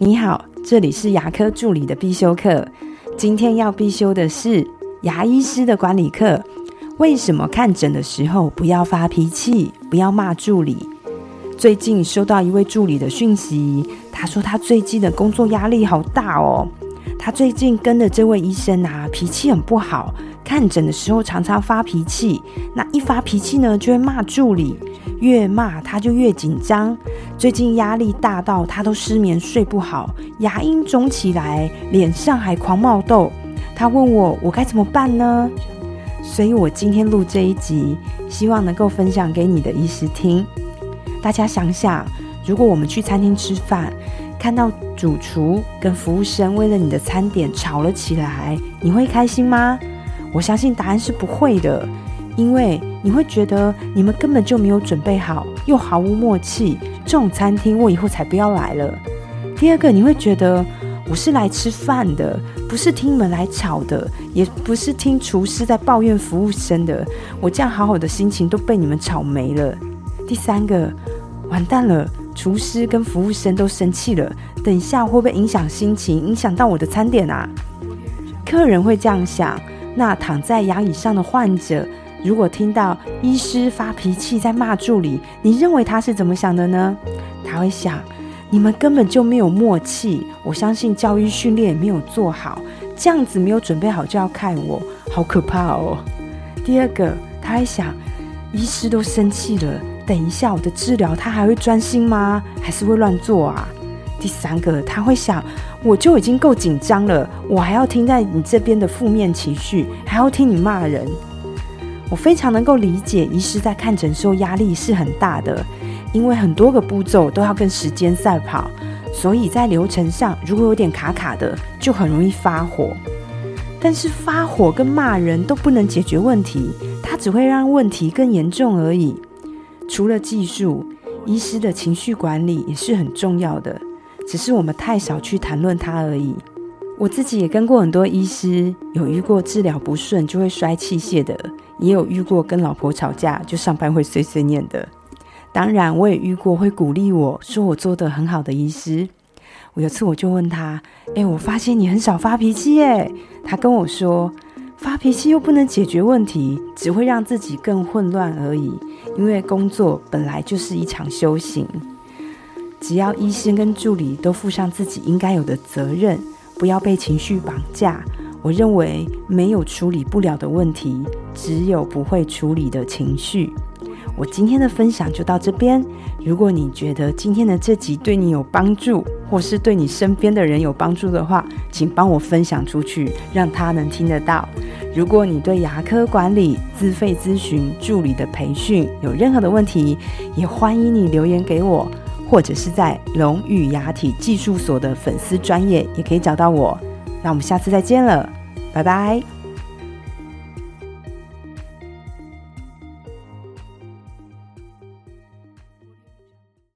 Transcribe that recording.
你好，这里是牙科助理的必修课。今天要必修的是牙医师的管理课。为什么看诊的时候不要发脾气，不要骂助理？最近收到一位助理的讯息，他说他最近的工作压力好大哦。他最近跟的这位医生啊，脾气很不好，看诊的时候常常发脾气。那一发脾气呢，就会骂助理。越骂他就越紧张，最近压力大到他都失眠睡不好，牙龈肿起来，脸上还狂冒痘。他问我我该怎么办呢？所以我今天录这一集，希望能够分享给你的医师听。大家想想，如果我们去餐厅吃饭，看到主厨跟服务生为了你的餐点吵了起来，你会开心吗？我相信答案是不会的。因为你会觉得你们根本就没有准备好，又毫无默契，这种餐厅我以后才不要来了。第二个，你会觉得我是来吃饭的，不是听你们来吵的，也不是听厨师在抱怨服务生的。我这样好好的心情都被你们吵没了。第三个，完蛋了，厨师跟服务生都生气了，等一下会不会影响心情，影响到我的餐点啊？客人会这样想，那躺在牙椅上的患者。如果听到医师发脾气在骂助理，你认为他是怎么想的呢？他会想：你们根本就没有默契，我相信教育训练没有做好，这样子没有准备好就要看我，好可怕哦。第二个，他还想：医师都生气了，等一下我的治疗他还会专心吗？还是会乱做啊？第三个，他会想：我就已经够紧张了，我还要听在你这边的负面情绪，还要听你骂人。我非常能够理解，医师在看诊时候压力是很大的，因为很多个步骤都要跟时间赛跑，所以在流程上如果有点卡卡的，就很容易发火。但是发火跟骂人都不能解决问题，它只会让问题更严重而已。除了技术，医师的情绪管理也是很重要的，只是我们太少去谈论它而已。我自己也跟过很多医师，有遇过治疗不顺就会摔器械的，也有遇过跟老婆吵架就上班会碎碎念的。当然，我也遇过会鼓励我说我做的很好的医师。我有次我就问他：“哎，我发现你很少发脾气耶。”他跟我说：“发脾气又不能解决问题，只会让自己更混乱而已。因为工作本来就是一场修行，只要医生跟助理都负上自己应该有的责任。”不要被情绪绑架。我认为没有处理不了的问题，只有不会处理的情绪。我今天的分享就到这边。如果你觉得今天的这集对你有帮助，或是对你身边的人有帮助的话，请帮我分享出去，让他能听得到。如果你对牙科管理、自费咨询、助理的培训有任何的问题，也欢迎你留言给我。或者是在龙语牙体技术所的粉丝专业也可以找到我。那我们下次再见了，拜拜。